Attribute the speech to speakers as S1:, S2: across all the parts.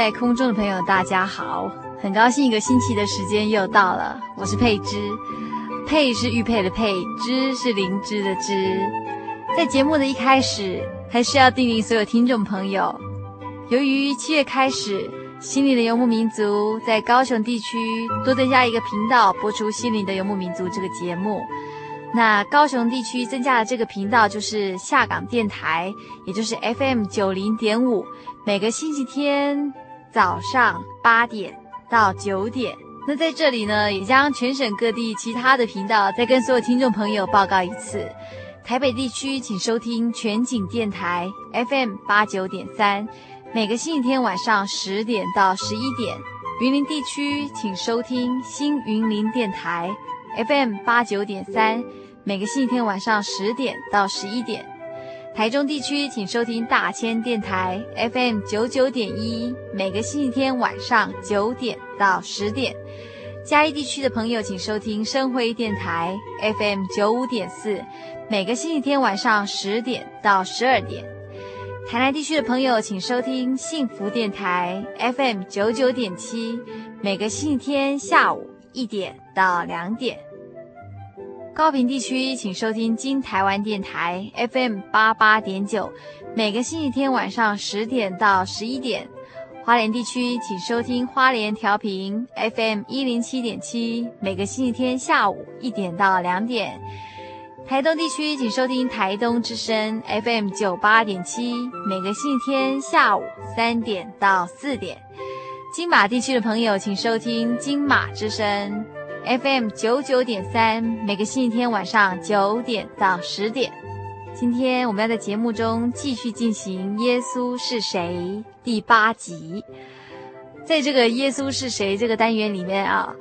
S1: 在空中的朋友，大家好，很高兴一个星期的时间又到了。我是佩芝，佩是玉佩的佩，芝是灵芝的芝。在节目的一开始，还是要叮咛所有听众朋友，由于七月开始，心灵的游牧民族在高雄地区多增加一个频道，播出心灵的游牧民族这个节目。那高雄地区增加的这个频道就是下港电台，也就是 FM 九零点五。每个星期天早上八点到九点，那在这里呢，也将全省各地其他的频道再跟所有听众朋友报告一次。台北地区请收听全景电台 FM 八九点三，每个星期天晚上十点到十一点。云林地区请收听新云林电台 FM 八九点三，每个星期天晚上十点到十一点。台中地区，请收听大千电台 FM 九九点一，每个星期天晚上九点到十点。嘉义地区的朋友，请收听生辉电台 FM 九五点四，每个星期天晚上十点到十二点。台南地区的朋友，请收听幸福电台 FM 九九点七，每个星期天下午一点到两点。高屏地区，请收听金台湾电台 FM 八八点九，每个星期天晚上十点到十一点。花莲地区，请收听花莲调频 FM 一零七点七，每个星期天下午一点到两点。台东地区，请收听台东之声 FM 九八点七，每个星期天下午三点到四点。金马地区的朋友，请收听金马之声。FM 九九点三，每个星期天晚上九点到十点。今天我们要在节目中继续进行《耶稣是谁》第八集。在这个《耶稣是谁》这个单元里面啊，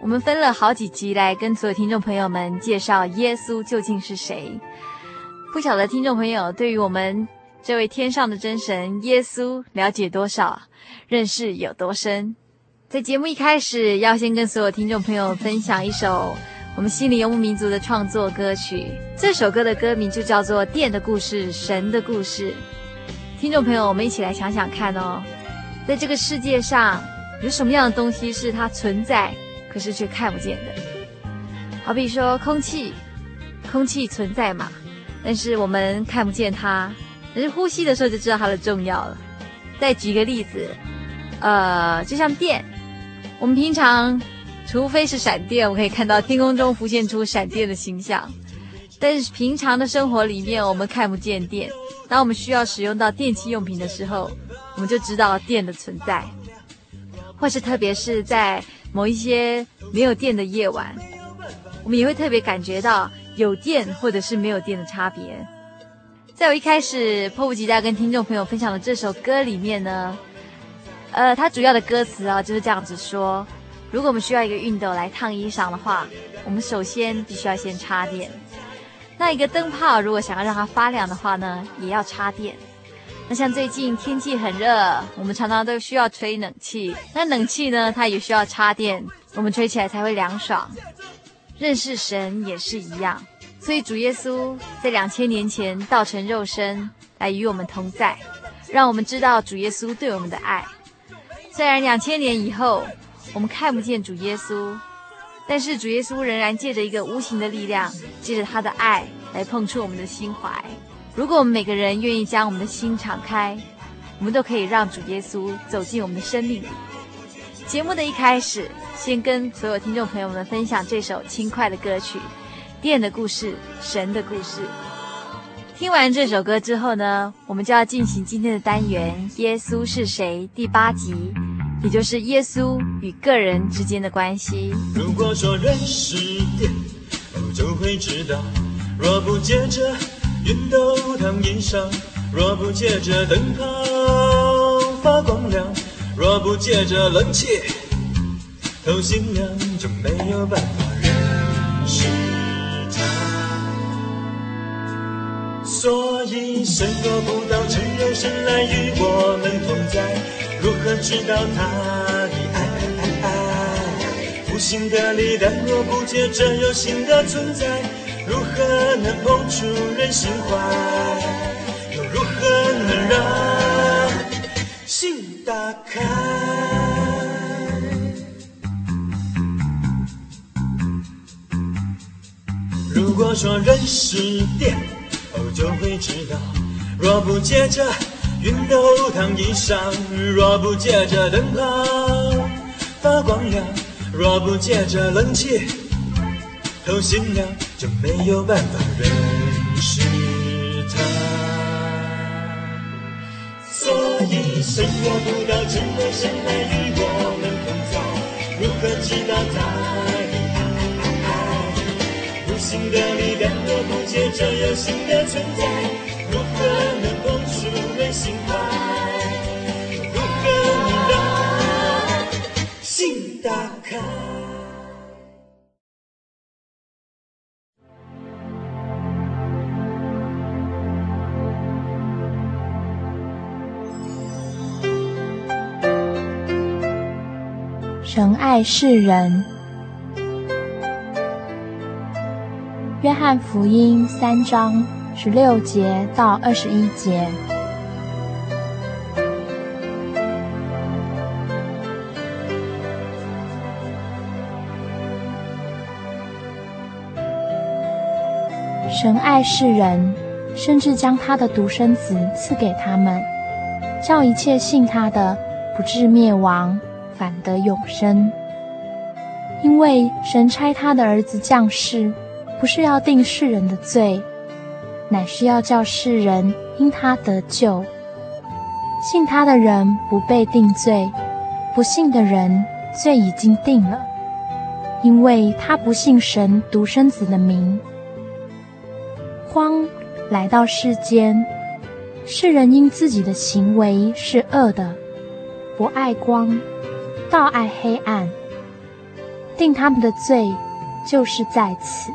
S1: 我们分了好几集来跟所有听众朋友们介绍耶稣究竟是谁。不晓得听众朋友对于我们这位天上的真神耶稣了解多少，认识有多深？在节目一开始，要先跟所有听众朋友分享一首我们心灵游牧民族的创作歌曲。这首歌的歌名就叫做《电的故事，神的故事》。听众朋友，我们一起来想想看哦，在这个世界上，有什么样的东西是它存在，可是却看不见的？好比说空气，空气存在嘛，但是我们看不见它，但是呼吸的时候就知道它的重要了。再举个例子，呃，就像电。我们平常，除非是闪电，我们可以看到天空中浮现出闪电的形象。但是平常的生活里面，我们看不见电。当我们需要使用到电器用品的时候，我们就知道电的存在。或是特别是在某一些没有电的夜晚，我们也会特别感觉到有电或者是没有电的差别。在我一开始迫不及待跟听众朋友分享的这首歌里面呢，呃，它主要的歌词啊就是这样子说：如果我们需要一个熨斗来烫衣裳的话，我们首先必须要先插电。那一个灯泡如果想要让它发亮的话呢，也要插电。那像最近天气很热，我们常常都需要吹冷气。那冷气呢，它也需要插电，我们吹起来才会凉爽。认识神也是一样，所以主耶稣在两千年前道成肉身来与我们同在，让我们知道主耶稣对我们的爱。虽然两千年以后我们看不见主耶稣，但是主耶稣仍然借着一个无形的力量，借着他的爱来碰触我们的心怀。如果我们每个人愿意将我们的心敞开，我们都可以让主耶稣走进我们的生命里。节目的一开始，先跟所有听众朋友们分享这首轻快的歌曲《电的故事，神的故事》。听完这首歌之后呢，我们就要进行今天的单元《耶稣是谁》第八集，也就是耶稣与个人之间的关系。
S2: 如果说人是电，就会知道，若不借着熨斗烫衣裳，若不借着灯泡发光亮，若不借着冷气透心凉，就没有办法所以神若不道成肉身来与我们同在，如何知道他的爱？无形的力量若不借着有心的存在。如何能碰触人心怀？又如何能让心打开？如果说人是电，就会知道，若不借着熨斗烫衣裳，若不借着灯泡发光亮，若不借着冷气透心凉。就没有办法认识他，所以谁若不道成肉身来与我们同在，如何知道他的爱？无形的力量若不借着有形的存在，如何能碰触人心怀？如何能让心打开？
S3: 神爱世人。约翰福音三章十六节到二十一节。神爱世人，甚至将他的独生子赐给他们，叫一切信他的不至灭亡。反得永生，因为神差他的儿子降世，不是要定世人的罪，乃是要叫世人因他得救。信他的人不被定罪，不信的人罪已经定了，因为他不信神独生子的名。光来到世间，世人因自己的行为是恶的，不爱光。倒爱黑暗，定他们的罪就是在此。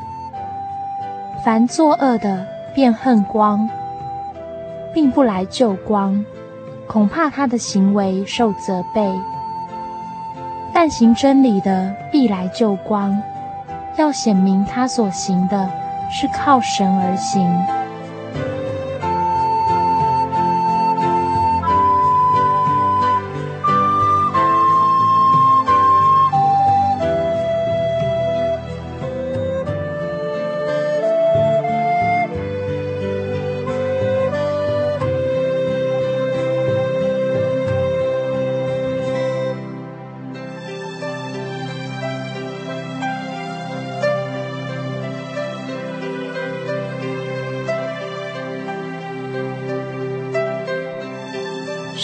S3: 凡作恶的，便恨光，并不来救光，恐怕他的行为受责备。但行真理的，必来救光，要显明他所行的是靠神而行。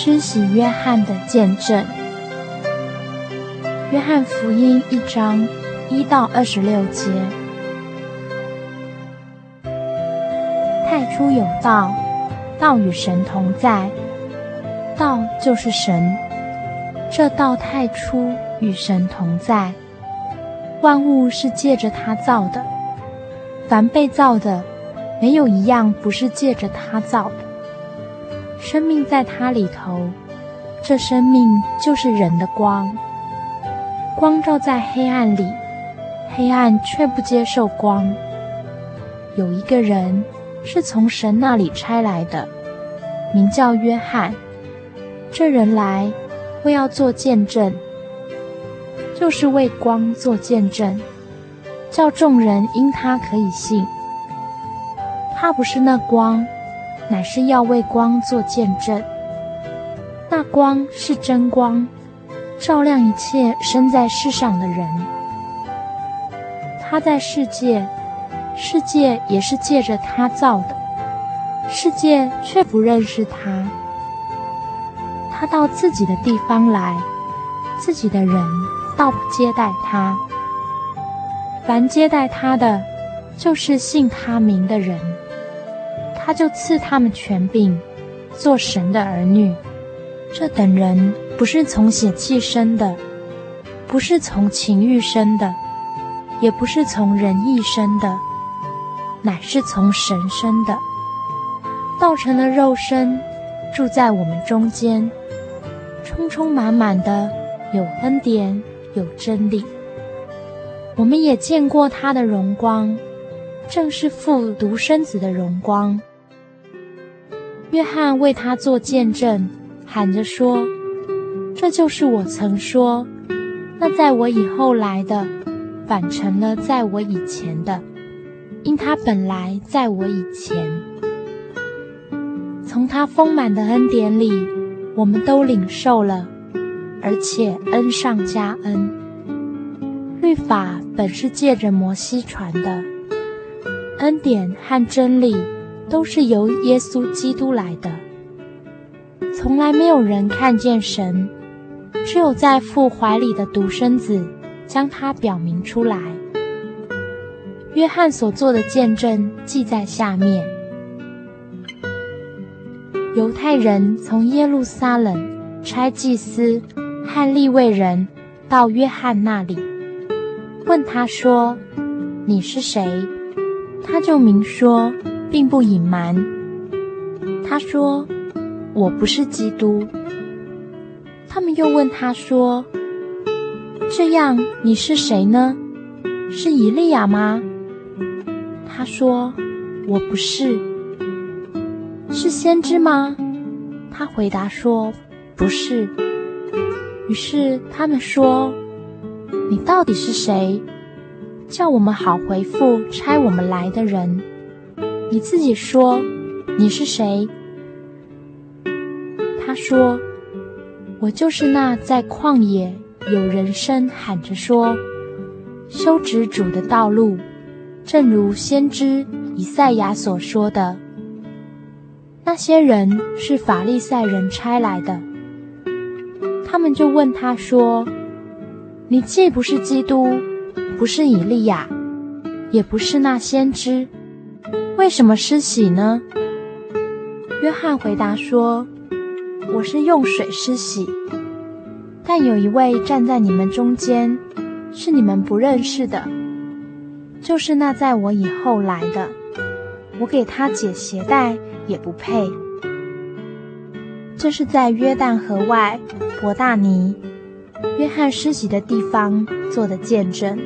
S3: 施洗约翰的见证，约翰福音一章一到二十六节。太初有道，道与神同在，道就是神。这道太初与神同在，万物是借着他造的，凡被造的，没有一样不是借着他造的。生命在他里头，这生命就是人的光。光照在黑暗里，黑暗却不接受光。有一个人是从神那里差来的，名叫约翰。这人来，为要做见证，就是为光做见证，叫众人因他可以信。他不是那光，乃是要为光做见证。那光是真光，照亮一切生在世上的人。他在世界，世界也是借着他造的，世界却不认识他。他到自己的地方来，自己的人倒不接待他。凡接待他的，就是信他名的人。他就赐他们权柄，做神的儿女。这等人不是从血气生的，不是从情欲生的，也不是从人意生的，乃是从神生的。道成了肉身，住在我们中间，充充满满的有恩典，有真理。我们也见过他的荣光，正是父独生子的荣光。约翰为他做见证，喊着说：“这就是我曾说，那在我以后来的，反成了在我以前的，因他本来在我以前。从他丰满的恩典里，我们都领受了，而且恩上加恩。律法本是借着摩西传的，恩典和真理。”都是由耶稣基督来的，从来没有人看见神，只有在父怀里的独生子将他表明出来。约翰所做的见证记在下面：犹太人从耶路撒冷差祭司和利未人到约翰那里，问他说：“你是谁？”他就明说。并不隐瞒。他说：“我不是基督。”他们又问他说：“这样你是谁呢？是以利亚吗？”他说：“我不是。”是先知吗？他回答说：“不是。”于是他们说：“你到底是谁？叫我们好回复差我们来的人。”你自己说，你是谁？他说：“我就是那在旷野有人声喊着说，修直主的道路，正如先知以赛亚所说的。那些人是法利赛人差来的，他们就问他说：‘你既不是基督，不是以利亚，也不是那先知。’”为什么施洗呢？约翰回答说：“我是用水施洗，但有一位站在你们中间，是你们不认识的，就是那在我以后来的。我给他解鞋带也不配。”这是在约旦河外伯大尼，约翰施洗的地方做的见
S1: 证。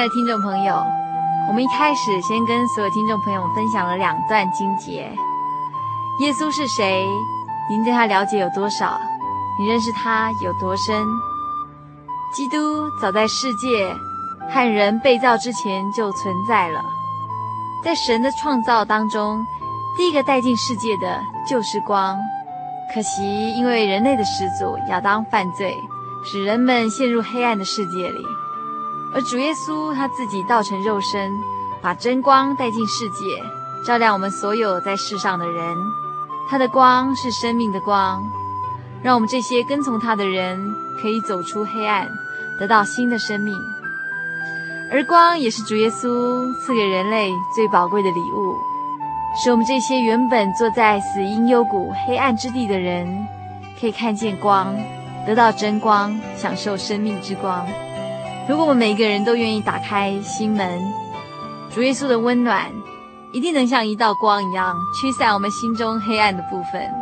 S1: 爱的听众朋友，我们一开始先跟所有听众朋友分享了两段经节。耶稣是谁？您对他了解有多少？你认识他有多深？基督早在世界和人被造之前就存在了，在神的创造当中，第一个带进世界的就是光。可惜因为人类的始祖亚当犯罪，使人们陷入黑暗的世界里。而主耶稣他自己道成肉身，把真光带进世界，照亮我们所有在世上的人。他的光是生命的光，让我们这些跟从他的人可以走出黑暗，得到新的生命。而光也是主耶稣赐给人类最宝贵的礼物，使我们这些原本坐在死荫幽谷、黑暗之地的人，可以看见光，得到真光，享受生命之光。如果我们每个人都愿意打开心门，主耶稣的温暖一定能像一道光一样驱散我们心中黑暗的部分。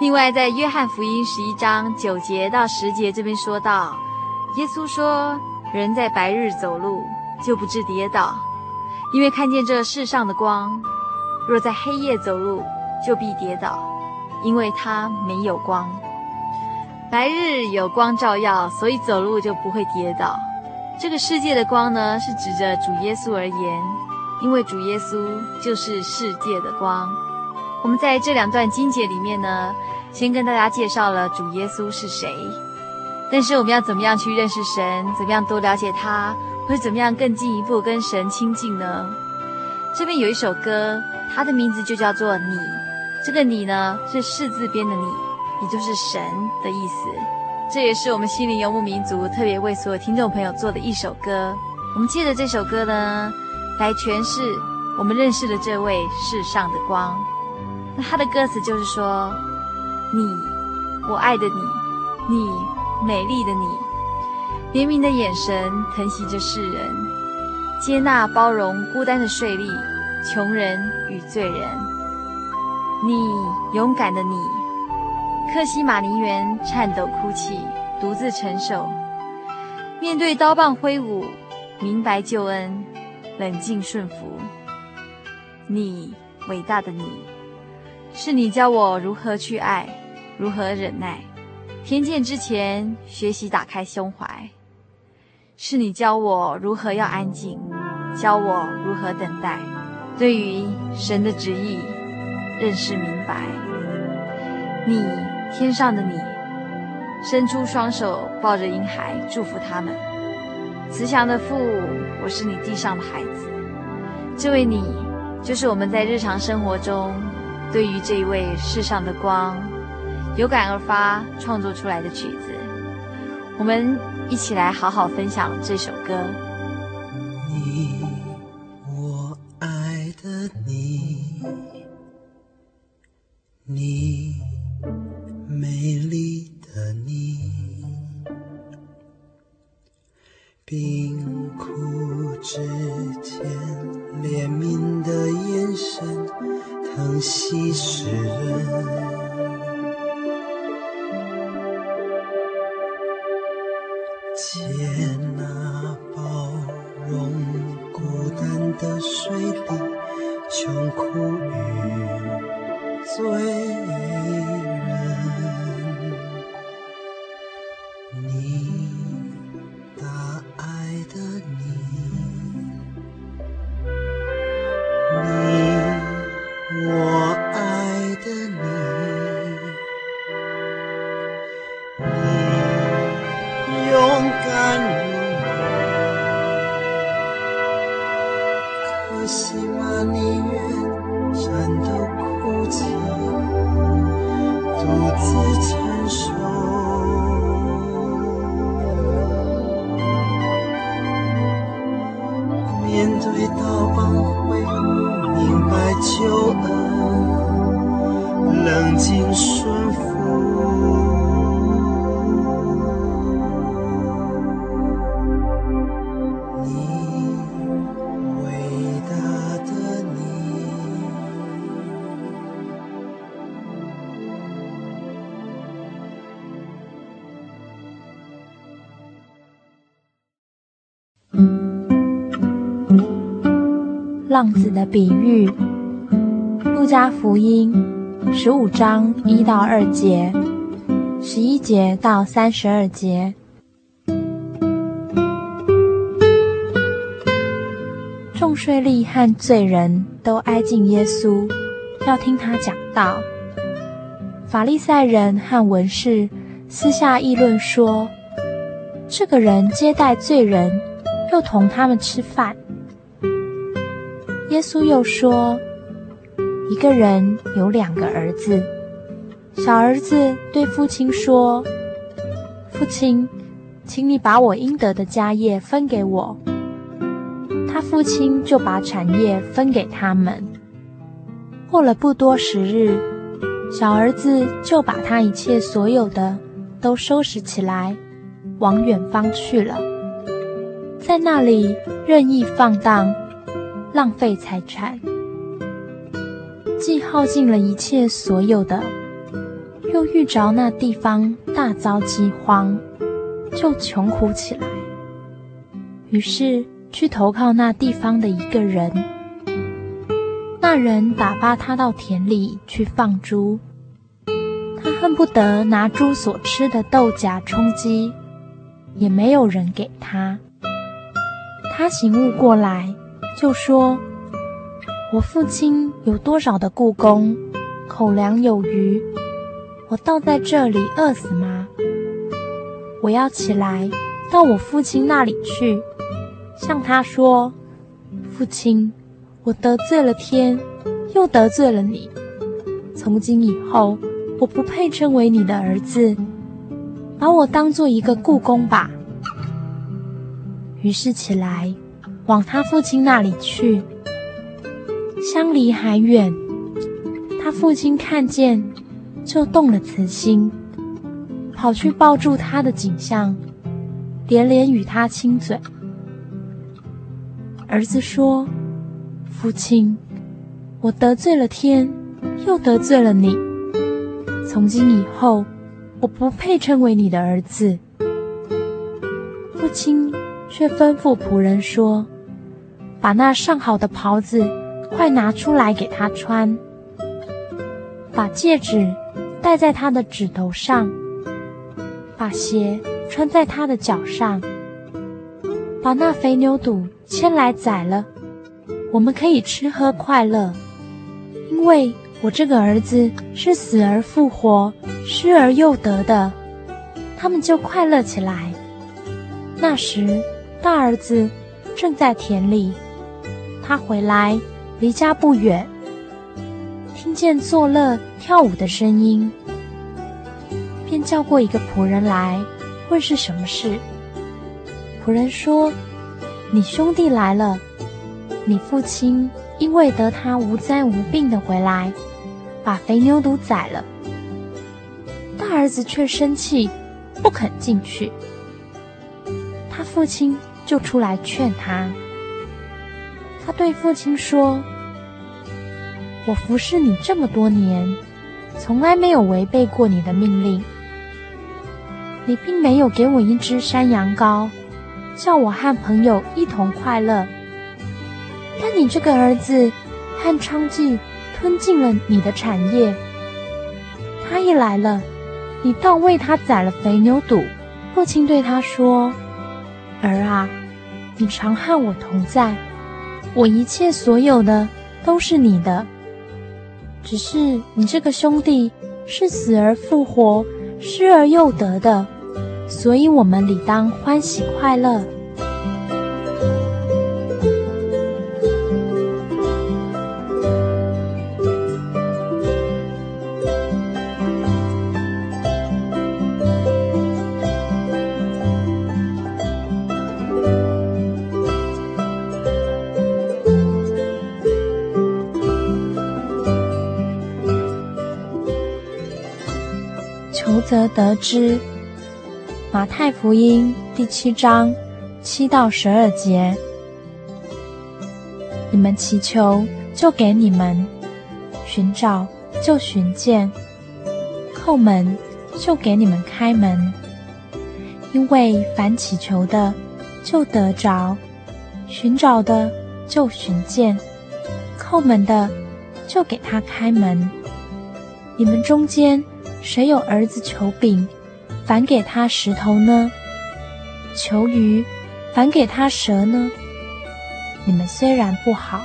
S1: 另外，在约翰福音十一章九节到十节这边说到，耶稣说：“人在白日走路，就不致跌倒，因为看见这世上的光；若在黑夜走路，就必跌倒，因为他没有光。白日有光照耀，所以走路就不会跌倒。”这个世界的光呢，是指着主耶稣而言，因为主耶稣就是世界的光。我们在这两段经节里面呢，先跟大家介绍了主耶稣是谁，但是我们要怎么样去认识神，怎么样多了解他，或者怎么样更进一步跟神亲近呢？这边有一首歌，它的名字就叫做《你》，这个“你”呢，是士字边的“你”，也就是神的意思。这也是我们心灵游牧民族特别为所有听众朋友做的一首歌。我们借着这首歌呢，来诠释我们认识的这位世上的光。那他的歌词就是说：“你，我爱的你，你美丽的你，怜悯的眼神疼惜着世人，接纳包容孤单的税吏、穷人与罪人。你勇敢的你。”克西马尼园颤抖哭泣，独自承受，面对刀棒挥舞，明白救恩，冷静顺服。你伟大的你，是你教我如何去爱，如何忍耐。天见之前，学习打开胸怀。是你教我如何要安静，教我如何等待。对于神的旨意，认识明白。你。天上的你，伸出双手抱着婴孩，祝福他们。慈祥的父，我是你地上的孩子。这位你，就是我们在日常生活中对于这一位世上的光，有感而发创作出来的曲子。我们一起来好好分享这首歌。
S4: 你，我爱的你，你。美丽的你，冰窟之间，怜悯的眼神，疼惜世人，
S3: 浪子的比喻，《路加福音》十五章一到二节，十一节到三十二节。众税吏和罪人都挨近耶稣，要听他讲道。法利赛人和文士私下议论说：“这个人接待罪人，又同他们吃饭。”耶稣又说：“一个人有两个儿子，小儿子对父亲说：“父亲，请你把我应得的家业分给我。”他父亲就把产业分给他们。过了不多时日，小儿子就把他一切所有的都收拾起来，往远方去了，在那里任意放荡，浪费财产，既耗尽了一切所有的，又遇着那地方大遭饥荒，就穷苦起来。于是去投靠那地方的一个人。那人打发他到田里去放猪，他恨不得拿猪所吃的豆荚充饥，也没有人给他。他醒悟过来，就说：“我父亲有多少的雇工，口粮有余，我倒在这里饿死吗？我要起来到我父亲那里去，向他说：父亲。”我得罪了天，又得罪了你。从今以后，我不配称为你的儿子，把我当做一个雇工吧。于是起来，往他父亲那里去。相离还远，他父亲看见，就动了慈心，跑去抱住他的景象，连连与他亲嘴。儿子说。父亲，我得罪了天，又得罪了你。从今以后，我不配称为你的儿子。父亲却吩咐仆人说：“把那上好的袍子快拿出来给他穿，把戒指戴在他的指头上，把鞋穿在他的脚上，把那肥牛肚牵来宰了。”我们可以吃喝快乐，因为我这个儿子是死而复活、失而又得的，他们就快乐起来。那时，大儿子正在田里，他回来离家不远，听见作乐跳舞的声音，便叫过一个仆人来问是什么事。仆人说：“你兄弟来了。”你父亲因为得他无灾无病的回来，把肥牛犊宰了。大儿子却生气，不肯进去。他父亲就出来劝他。对父亲说：“我服侍你这么多年，从来没有违背过你的命令。你并没有给我一只山羊羔，叫我和朋友一同快乐。”但你这个儿子和娼妓吞尽了你的产业。他一来了，你倒为他宰了肥牛肚。父亲对他说：“儿啊，你常和我同在，我一切所有的都是你的。只是你这个兄弟是死而复活、失而又得的，所以我们理当欢喜快乐。”则得知。马太福音第七章七到十二节：你们祈求，就给你们；寻找，就寻见；叩门，就给你们开门。因为凡祈求的，就得着；寻找的，就寻见；叩门的，就给他开门。你们中间，谁有儿子求饼，反给他石头呢？求鱼，反给他蛇呢？你们虽然不好，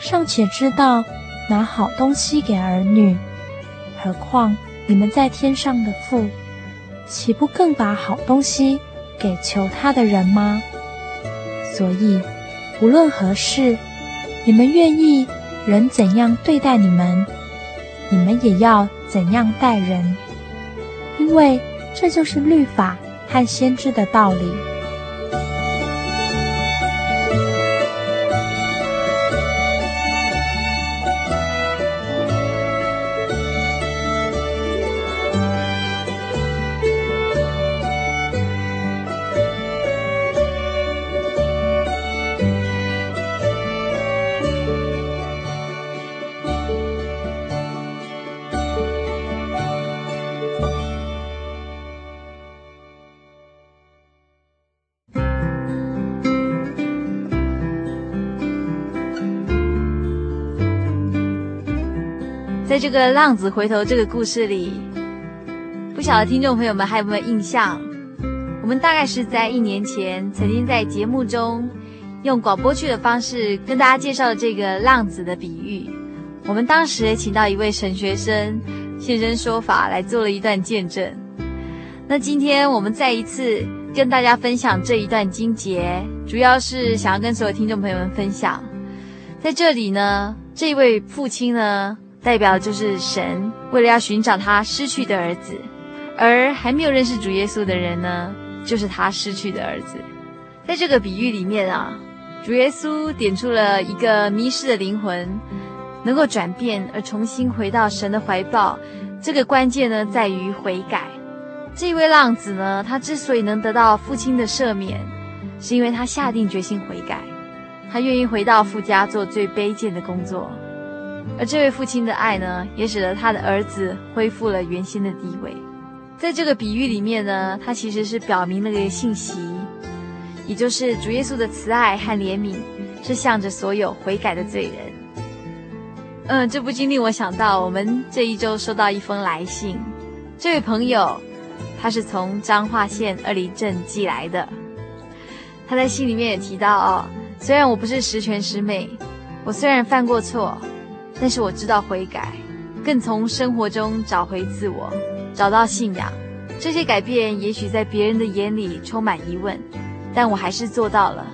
S3: 尚且知道拿好东西给儿女，何况你们在天上的父，岂不更把好东西给求他的人吗？所以，无论何事，你们愿意人怎样对待你们，你们也要。怎样待人，因为这就是律法和先知的道理。
S1: 这个浪子回头这个故事里，不晓得听众朋友们还有没有印象？我们大概是在一年前曾经在节目中用广播剧的方式跟大家介绍了这个浪子的比喻。我们当时也请到一位神学生现身说法，来做了一段见证。那今天我们再一次跟大家分享这一段经节，主要是想要跟所有听众朋友们分享，在这里呢，这位父亲呢。代表就是神为了要寻找他失去的儿子，而还没有认识主耶稣的人呢，就是他失去的儿子。在这个比喻里面啊，主耶稣点出了一个迷失的灵魂能够转变而重新回到神的怀抱。这个关键呢，在于悔改。这位浪子呢，他之所以能得到父亲的赦免，是因为他下定决心悔改，他愿意回到父家做最卑贱的工作。而这位父亲的爱呢，也使得他的儿子恢复了原先的地位。在这个比喻里面呢，他其实是表明了一个信息，也就是主耶稣的慈爱和怜悯是向着所有悔改的罪人。嗯，这不禁令我想到，我们这一周收到一封来信，这位朋友他是从彰化县二里镇寄来的。他在信里面也提到哦，虽然我不是十全十美，我虽然犯过错。但是我知道悔改，更从生活中找回自我，找到信仰。这些改变也许在别人的眼里充满疑问，但我还是做到了，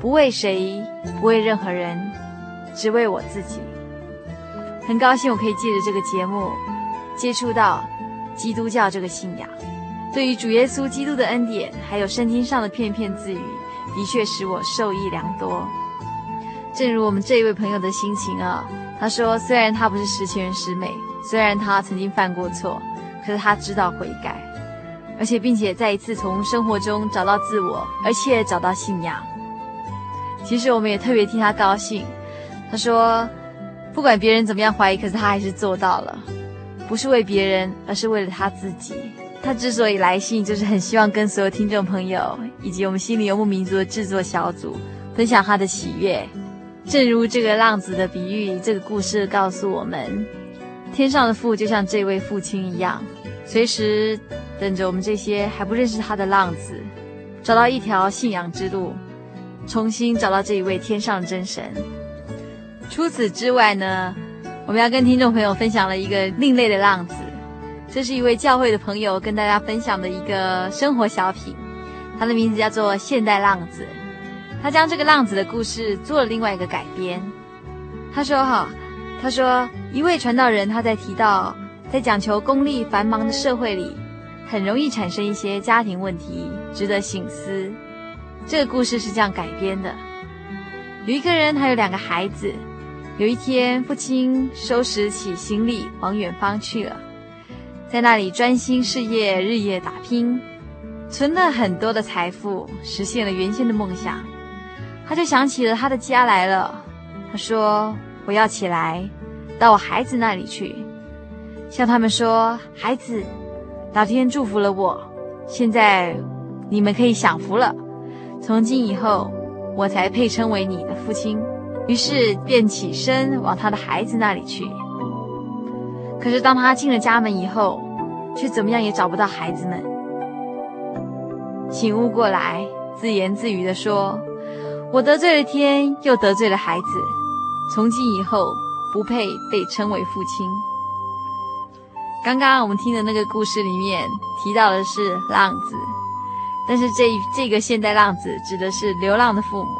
S1: 不为谁，不为任何人，只为我自己。很高兴我可以借着这个节目接触到基督教这个信仰，对于主耶稣基督的恩典，还有圣经上的片片字语，的确使我受益良多。正如我们这一位朋友的心情啊。他说：“虽然他不是十全十美，虽然他曾经犯过错，可是他知道悔改，而且并且再一次从生活中找到自我，而且找到信仰。其实我们也特别替他高兴。他说，不管别人怎么样怀疑，可是他还是做到了，不是为别人，而是为了他自己。他之所以来信，就是很希望跟所有听众朋友以及我们心灵游牧民族的制作小组分享他的喜悦。”正如这个浪子的比喻，这个故事告诉我们，天上的父就像这位父亲一样，随时等着我们这些还不认识他的浪子，找到一条信仰之路，重新找到这一位天上真神。除此之外呢，我们要跟听众朋友分享了一个另类的浪子，这是一位教会的朋友跟大家分享的一个生活小品，他的名字叫做《现代浪子》。他将这个浪子的故事做了另外一个改编。他说：“哈，他说一位传道人他在提到，在讲求功利繁忙的社会里，很容易产生一些家庭问题，值得醒思。这个故事是这样改编的：有一个人，他有两个孩子。有一天，父亲收拾起行李往远方去了，在那里专心事业，日夜打拼，存了很多的财富，实现了原先的梦想。”他就想起了他的家来了，他说：“我要起来，到我孩子那里去，向他们说，孩子，老天祝福了我，现在你们可以享福了。从今以后，我才配称为你的父亲。”于是便起身往他的孩子那里去。可是当他进了家门以后，却怎么样也找不到孩子们。醒悟过来，自言自语地说。我得罪了天，又得罪了孩子，从今以后不配被称为父亲。刚刚我们听的那个故事里面提到的是浪子，但是这这个现代浪子指的是流浪的父母。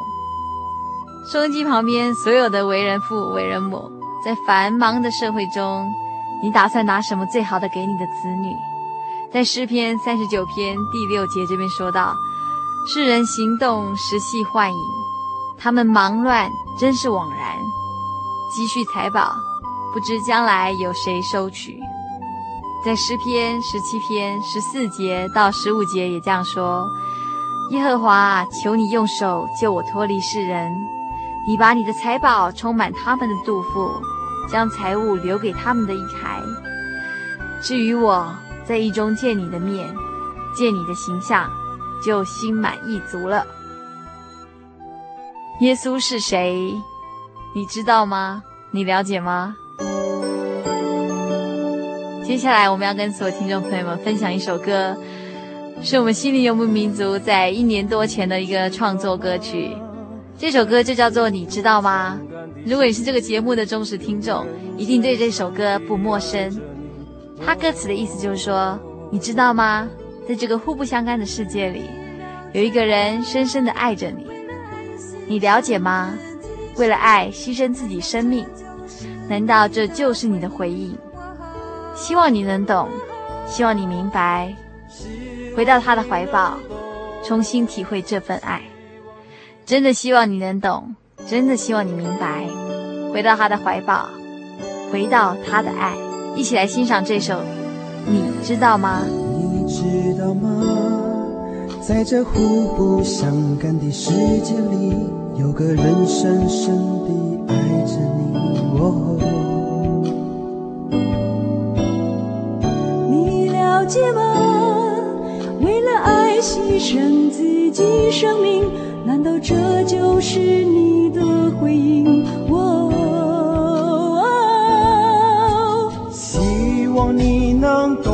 S1: 收音机旁边所有的为人父、为人母，在繁忙的社会中，你打算拿什么最好的给你的子女？在诗篇三十九篇第六节这边说到：“世人行动时系幻影，他们忙乱真是枉然，积蓄财宝，不知将来有谁收取。”在诗篇十七篇十四节到十五节也这样说：“耶和华，求你用手救我脱离世人，你把你的财宝充满他们的肚腹。”将财物留给他们的一孩。至于我，在意中见你的面，见你的形象，就心满意足了。耶稣是谁？你知道吗？你了解吗？接下来我们要跟所有听众朋友们分享一首歌，是我们心灵游牧民族在一年多前的一个创作歌曲。这首歌就叫做《你知道吗》。如果你是这个节目的忠实听众，一定对这首歌不陌生。它歌词的意思就是说，你知道吗？在这个互不相干的世界里，有一个人深深的爱着你。你了解吗？为了爱牺牲自己生命，难道这就是你的回应？希望你能懂，希望你明白，回到他的怀抱，重新体会这份爱。真的希望你能懂。真的希望你明白，回到他的怀抱，回到他的爱，一起来欣赏这首，你知道
S4: 吗？知道吗？在这互不相干的世界里，有个人深深地爱着你。哦，
S5: 你了解吗？为了爱牺牲自己生命，难道这就是你？的回应，我
S4: 希望你能懂，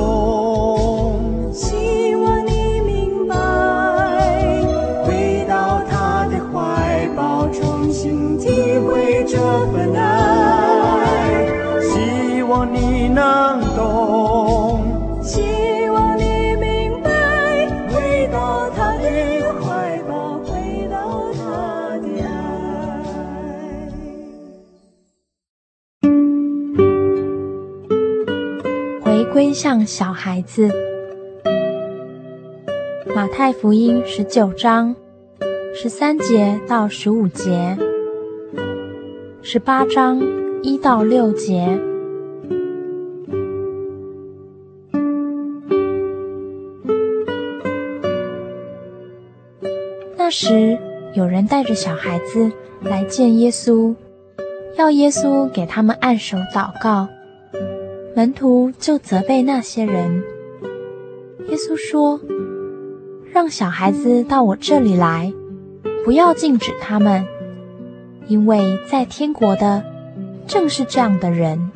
S3: 归向小孩子，马太福音十九章十三节到十五节，十八章一到六节。那时，有人带着小孩子来见耶稣，要耶稣给他们按手祷告。门徒就责备那些人。耶稣说：“让小孩子到我这里来，不要禁止他们，因为在天国的正是这样的人。”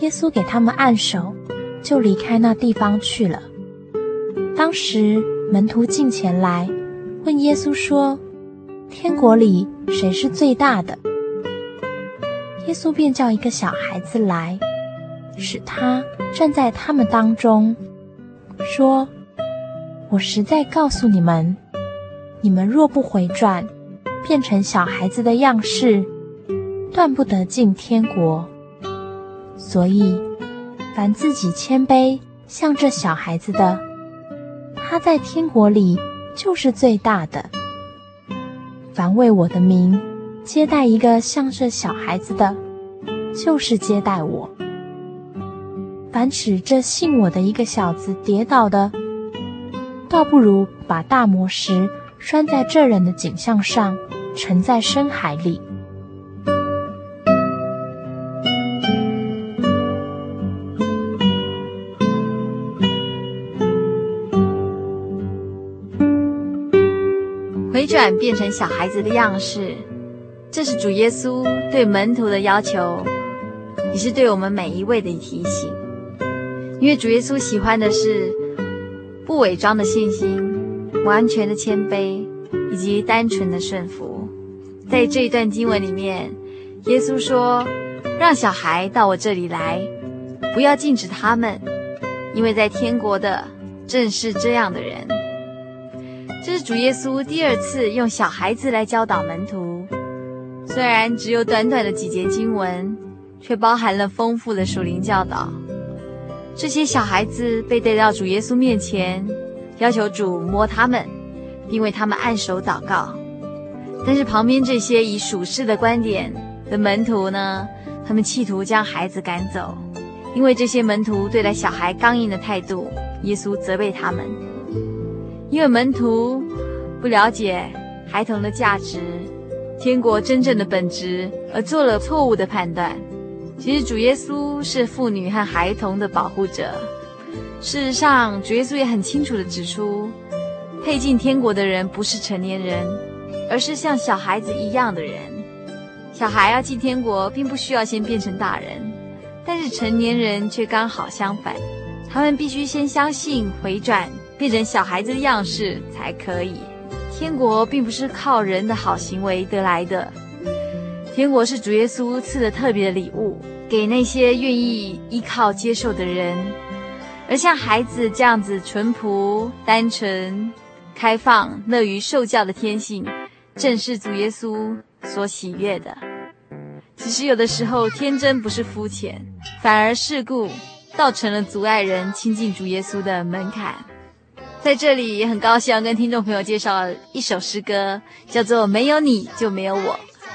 S3: 耶稣给他们按手，就离开那地方去了。当时门徒进前来，问耶稣说：“天国里谁是最大的？”耶稣便叫一个小孩子来，使他站在他们当中，说：“我实在告诉你们，你们若不回转，变成小孩子的样式，断不得进天国。所以，凡自己谦卑像这小孩子的，他在天国里就是最大的。凡为我的名，接待一个像是小孩子的，就是接待我。凡使这信我的一个小子跌倒的，倒不如把大磨石拴在这人的颈项上，沉在深海里。
S1: 回转变成小孩子的样式。这是主耶稣对门徒的要求，也是对我们每一位的提醒。因为主耶稣喜欢的是不伪装的信心、完全的谦卑以及单纯的顺服。在这一段经文里面，耶稣说：“让小孩到我这里来，不要禁止他们，因为在天国的正是这样的人。”这是主耶稣第二次用小孩子来教导门徒。虽然只有短短的几节经文，却包含了丰富的属灵教导。这些小孩子被带到主耶稣面前，要求主摸他们，并为他们按手祷告。但是旁边这些以属世的观点的门徒呢，他们企图将孩子赶走，因为这些门徒对待小孩刚硬的态度，耶稣责备他们，因为门徒不了解孩童的价值、天国真正的本质，而做了错误的判断。其实主耶稣是妇女和孩童的保护者。事实上，主耶稣也很清楚地指出，配进天国的人不是成年人，而是像小孩子一样的人。小孩要进天国，并不需要先变成大人，但是成年人却刚好相反，他们必须先相信、回转，变成小孩子的样式才可以。天国并不是靠人的好行为得来的。天国是主耶稣赐的特别的礼物，给那些愿意依靠接受的人。而像孩子这样子淳朴、单纯、开放、乐于受教的天性，正是主耶稣所喜悦的。其实有的时候，天真不是肤浅，反而世故，倒成了阻碍人亲近主耶稣的门槛。在这里也很高兴要跟听众朋友介绍一首诗歌，叫做《没有你就没有我》。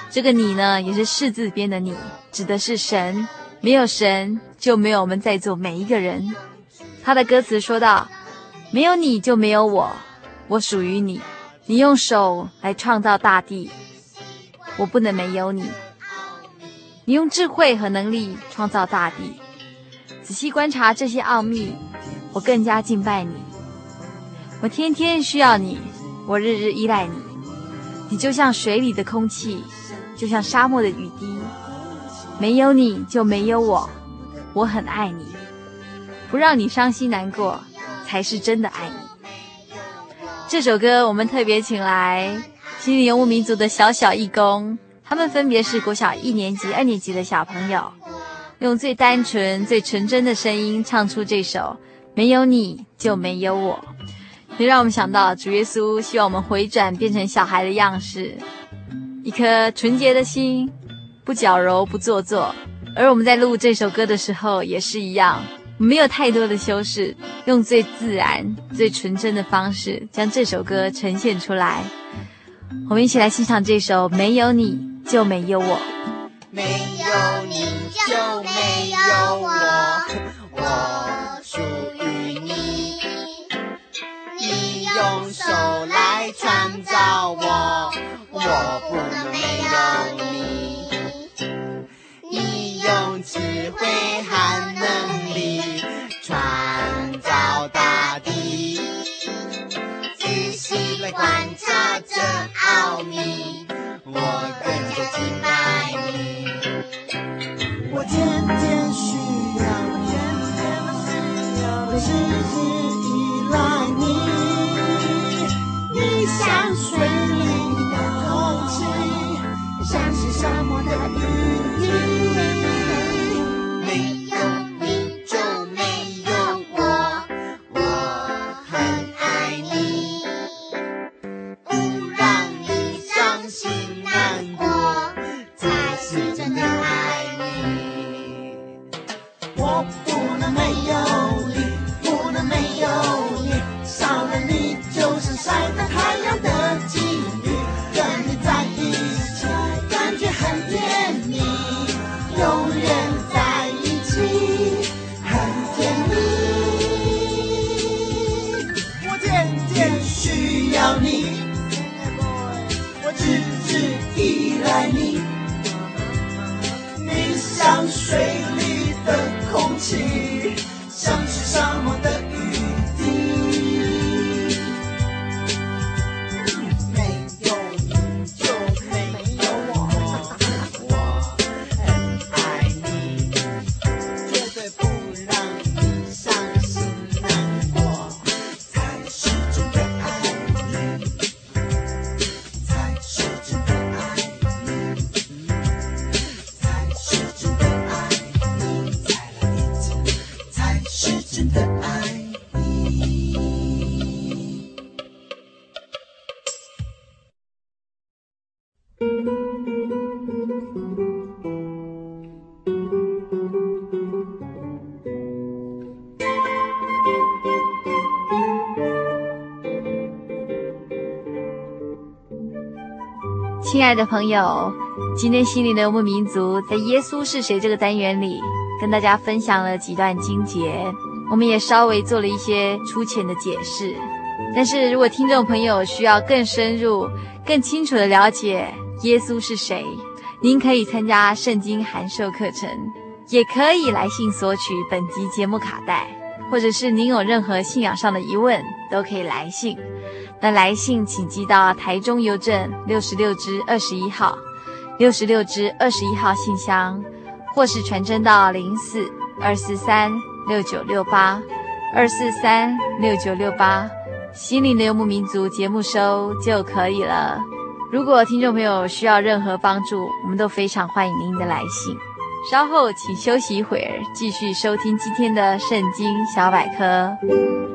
S1: 这个你呢，也是士字边的你，指的是神。没有神，就没有我们在座每一个人。他的歌词说道：“没有你就没有我，我属于你。你用手来创造大地，我不能没有你。你用智慧和能力创造大地，仔细观察这些奥秘，我更加敬拜你。我天天需要你，我日日依赖你。你就像水里的空气。”就像沙漠的雨滴，没有你就没有我，我很爱你，不让你伤心难过，才是真的爱你。这首歌我们特别请来心灵游牧民族的小小义工，他们分别是国小一年级、二年级的小朋友，用最单纯、最纯真的声音唱出这首《没有你就没有我》，也让我们想到主耶稣希望我们回转，变成小孩的样式。一颗纯洁的心，不矫揉，不做作。而我们在录这首歌的时候也是一样，没有太多的修饰，用最自然、最纯真的方式将这首歌呈现出来。我们一起来欣赏这首《没有你就没有我》。
S6: 没有你就没有我，我超真奥秘，我更加敬拜你。我天天需要，天天不需要知识。亲爱的
S1: 朋友，今天心灵的游牧民族在“耶稣是谁”这个单元里，跟大家分享了几段经节，我们也稍微做了一些粗浅的解释。但是如果听众朋友需要更深入、更清楚地了解耶稣是谁，您可以参加圣经函授课程，也可以来信索取本集节目卡带，或者是您有任何信仰上的疑问，都可以来信。那来信请寄到台中邮政六十六支二十一号，六十六支二十一号信箱，或是传真到零四二四三六九六八二四三六九六八，心灵的游牧民族节目收就可以了。如果听众朋友需要任何帮助，我们都非常欢迎您的来信。稍后请休息一会儿，继续收听今天的圣经小百科。